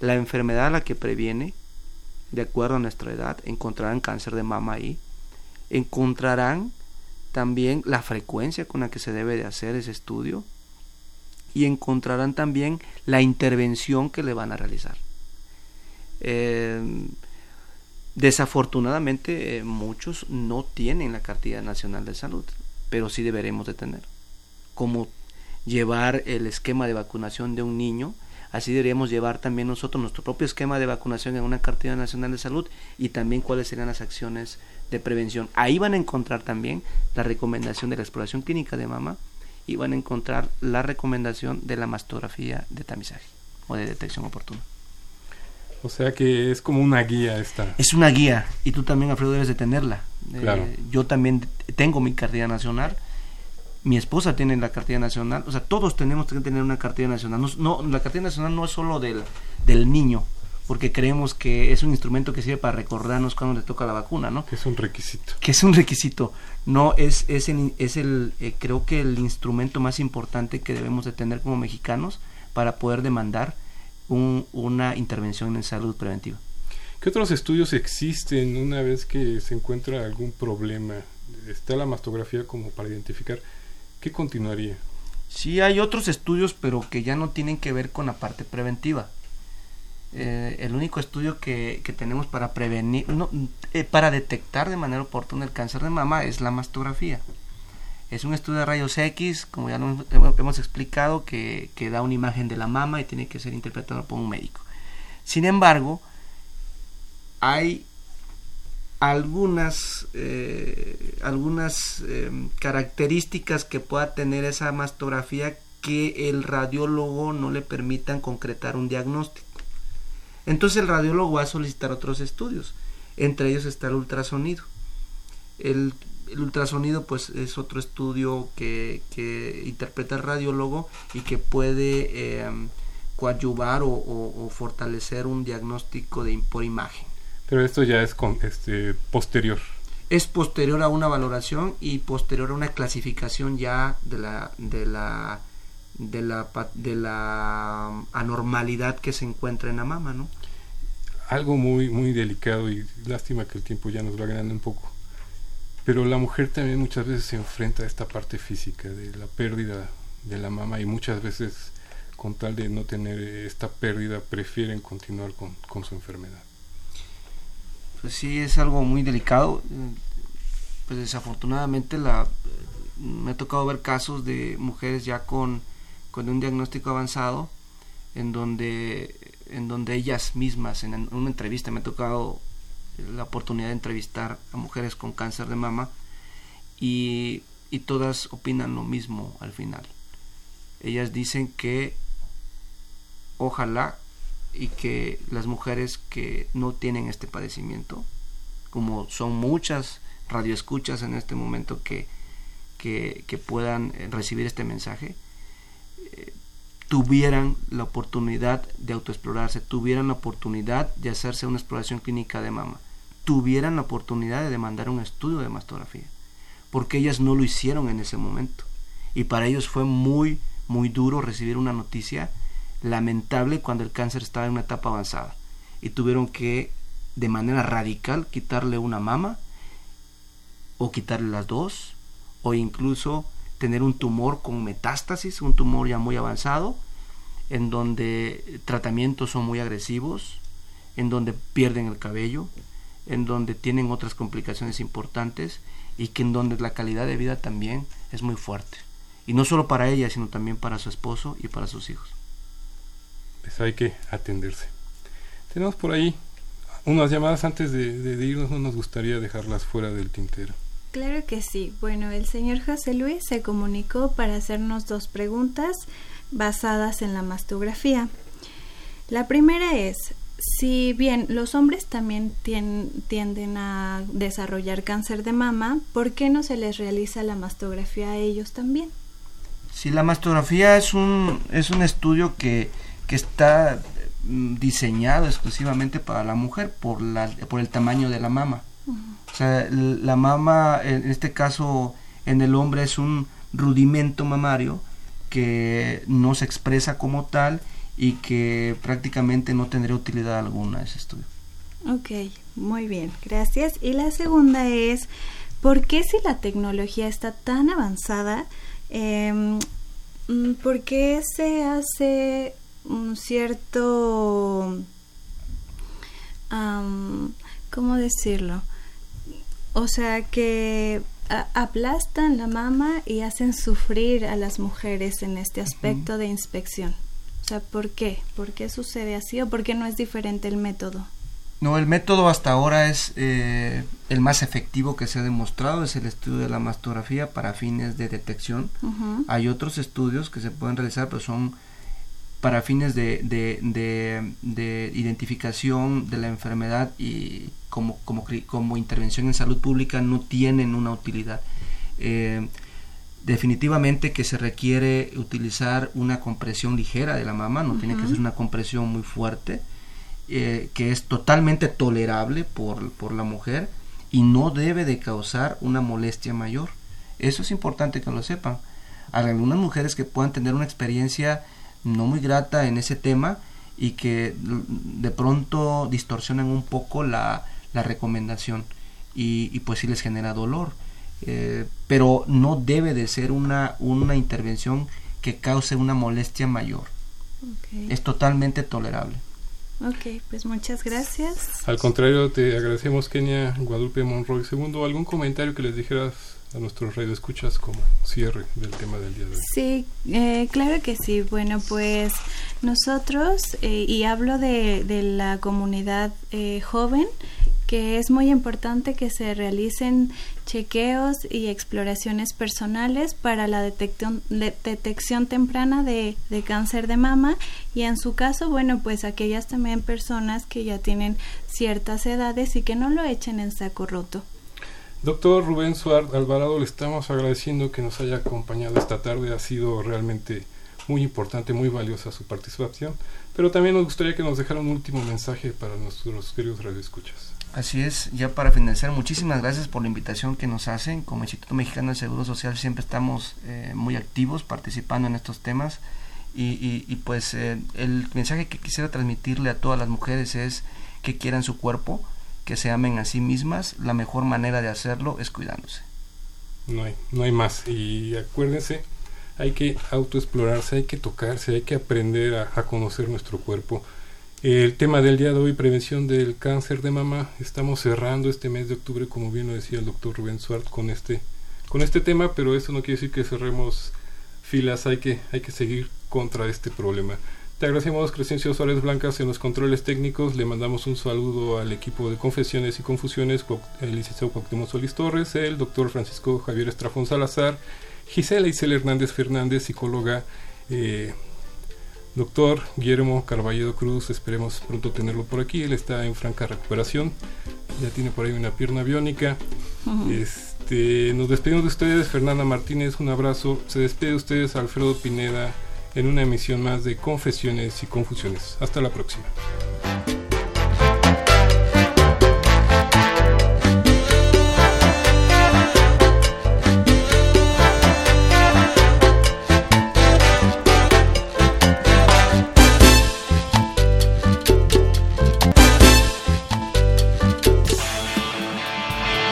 la enfermedad a la que previene, de acuerdo a nuestra edad, encontrarán cáncer de mama ahí, encontrarán también la frecuencia con la que se debe de hacer ese estudio y encontrarán también la intervención que le van a realizar. Eh, desafortunadamente eh, muchos no tienen la cartilla nacional de salud, pero sí deberemos de tener. Como llevar el esquema de vacunación de un niño, así deberíamos llevar también nosotros nuestro propio esquema de vacunación en una cartilla nacional de salud y también cuáles serían las acciones de prevención. Ahí van a encontrar también la recomendación de la exploración clínica de mama y van a encontrar la recomendación de la mastografía de tamizaje o de detección oportuna. O sea que es como una guía esta. Es una guía y tú también, Alfredo, debes de tenerla. Eh, Claro. yo también tengo mi cartilla nacional. Mi esposa tiene la cartilla nacional. O sea, todos tenemos que tener una cartilla nacional. No, no, la cartilla nacional no es solo del, del niño, porque creemos que es un instrumento que sirve para recordarnos cuando le toca la vacuna, ¿no? Que es un requisito. Que es un requisito. No, es, es el, es el eh, creo que el instrumento más importante que debemos de tener como mexicanos para poder demandar un- una intervención en salud preventiva. ¿Qué otros estudios existen una vez que se encuentra algún problema? Está la mastografía como para identificar. ¿Qué continuaría? Sí, hay otros estudios, pero que ya no tienen que ver con la parte preventiva. Eh, el único estudio que, que tenemos para prevenir, no, eh, para detectar de manera oportuna el cáncer de mama es la mastografía. Es un estudio de rayos X, como ya hemos, explicado, que, da una imagen de la mama y tiene que ser interpretado por un médico. Sin embargo, hay algunas, eh, algunas eh, características que pueda tener esa mastografía que el radiólogo no le permitan concretar un diagnóstico. Entonces el radiólogo va a solicitar otros estudios, entre ellos está el ultrasonido. El, el ultrasonido pues es otro estudio que, que interpreta el radiólogo y que puede eh, coadyuvar o, o- o fortalecer un diagnóstico de, por imagen. Pero esto ya es con, este, posterior. Es posterior a una valoración y posterior a una clasificación ya de la de la de la de la anormalidad que se encuentra en la mama, ¿no? Algo muy, muy delicado y lástima que el tiempo ya nos va ganando un poco. Pero la mujer también muchas veces se enfrenta a esta parte física de la pérdida de la mama y muchas veces con tal de no tener esta pérdida prefieren continuar con, con su enfermedad. Pues sí, es algo muy delicado. Pues desafortunadamente la, me ha tocado ver casos de mujeres ya con, con un diagnóstico avanzado en donde, en donde ellas mismas, en una entrevista, me ha tocado la oportunidad de entrevistar a mujeres con cáncer de mama y, y todas opinan lo mismo al final. Ellas dicen que ojalá y que las mujeres que no tienen este padecimiento, como son muchas radioescuchas en este momento que, que, que puedan eh, recibir este mensaje, eh, tuvieran la oportunidad de autoexplorarse, tuvieran la oportunidad de hacerse una exploración clínica de mama, tuvieran la oportunidad de demandar un estudio de mastografía, porque ellas no lo hicieron en ese momento. Y para ellos fue muy, muy duro recibir una noticia lamentable cuando el cáncer estaba en una etapa avanzada y tuvieron que de manera radical quitarle una mama o quitarle las dos o incluso tener un tumor con metástasis, un tumor ya muy avanzado en donde tratamientos son muy agresivos, en donde pierden el cabello, en donde tienen otras complicaciones importantes y que en donde la calidad de vida también es muy fuerte. Y no solo para ella, sino también para su esposo y para sus hijos. Pues hay que atenderse. Tenemos por ahí unas llamadas antes de, de- de irnos, no nos gustaría dejarlas fuera del tintero. Claro que sí. Bueno, el señor José Luis se comunicó para hacernos dos preguntas basadas en la mastografía. La primera es, si bien los hombres también tien- tienden a desarrollar cáncer de mama, ¿por qué no se les realiza la mastografía a ellos también? Si la mastografía es un, es un estudio que, que está mm, diseñado exclusivamente para la mujer por, la, por el tamaño de la mama. O sea, la mama, en este caso, en el hombre es un rudimento mamario que no se expresa como tal y que prácticamente no tendría utilidad alguna ese estudio. Ok, muy bien, gracias. Y la segunda es, ¿por qué si la tecnología está tan avanzada, mm, por qué se hace un cierto, am, ¿cómo decirlo? O sea, que aplastan la mama y hacen sufrir a las mujeres en este aspecto de inspección. O sea, ¿por qué? ¿Por qué sucede así o por qué no es diferente el método? No, el método hasta ahora es eh, el más efectivo que se ha demostrado, es el estudio de la mastografía para fines de detección. Hay otros estudios que se pueden realizar, pero son para fines de, de, de- de identificación de la enfermedad y como, como, como intervención en salud pública no tienen una utilidad. Eh, definitivamente que se requiere utilizar una compresión ligera de la mama, no tiene que ser una compresión muy fuerte, eh, que es totalmente tolerable por, por la mujer y no debe de causar una molestia mayor. Eso es importante que lo sepan. Hay algunas mujeres que puedan tener una experiencia no muy grata en ese tema y que de pronto distorsionan un poco la, la recomendación y, y pues sí les genera dolor. Eh, pero no debe de ser una, una intervención que cause una molestia mayor. Es totalmente tolerable. Ok, pues muchas gracias. Al contrario, te agradecemos, Kenia Guadalupe Monroy. Segundo, ¿algún comentario que les dijeras a nuestros radioescuchas como cierre del tema del día de hoy? Sí, eh, claro que sí. Bueno, pues nosotros, eh, y hablo de, de la comunidad eh, joven, que es muy importante que se realicen chequeos y exploraciones personales para la detección, de- detección temprana de, de cáncer de mama y en su caso, bueno, pues aquellas también personas que ya tienen ciertas edades y que no lo echen en saco roto. Doctor Rubén Suárez Alvarado, le estamos agradeciendo que nos haya acompañado esta tarde. Ha sido realmente muy importante, muy valiosa su participación. Pero también nos gustaría que nos dejara un último mensaje para nuestros queridos radioescuchas. Así es, ya para finalizar, muchísimas gracias por la invitación que nos hacen. Como Instituto Mexicano del Seguro Social siempre estamos eh, muy activos participando en estos temas y, pues eh, el mensaje que quisiera transmitirle a todas las mujeres es que quieran su cuerpo, que se amen a sí mismas. La mejor manera de hacerlo es cuidándose. No hay, no hay más. Y acuérdense, hay que autoexplorarse, hay que tocarse, hay que aprender a conocer nuestro cuerpo. El tema del día de hoy, prevención del cáncer de mama. Estamos cerrando este mes de octubre, como bien lo decía el doctor Rubén Suárez, con este, con este tema, pero eso no quiere decir que cerremos filas, hay que, hay que seguir contra este problema. Te agradecemos, Crescencio Suárez Blancas, en los controles técnicos. Le mandamos un saludo al equipo de Confesiones y Confusiones, el licenciado Cuauhtémoc Solís Torres, el doctor Francisco Javier Estrafón Salazar, Gisela Isela Hernández Fernández, psicóloga, eh, doctor Guillermo Carballedo Cruz, esperemos pronto tenerlo por aquí. Él está en franca recuperación, ya tiene por ahí una pierna biónica. Este, nos despedimos de ustedes, Fernanda Martínez, un abrazo. Se despide de ustedes Alfredo Pineda en una emisión más de Confesiones y Confusiones. Hasta la próxima.